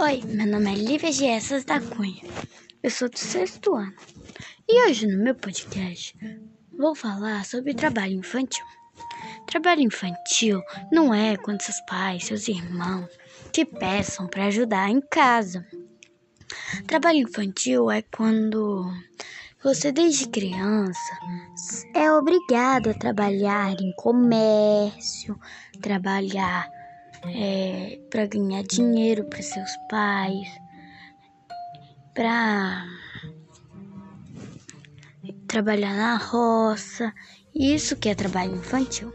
Oi, meu nome é Lívia Giessas da Cunha. Eu sou do sexto ano. E hoje no meu podcast vou falar sobre trabalho infantil. Trabalho infantil não é quando seus pais, seus irmãos te peçam para ajudar em casa. Trabalho infantil é quando você desde criança é obrigado a trabalhar em comércio, trabalhar é, para ganhar dinheiro para seus pais, para trabalhar na roça. Isso que é trabalho infantil.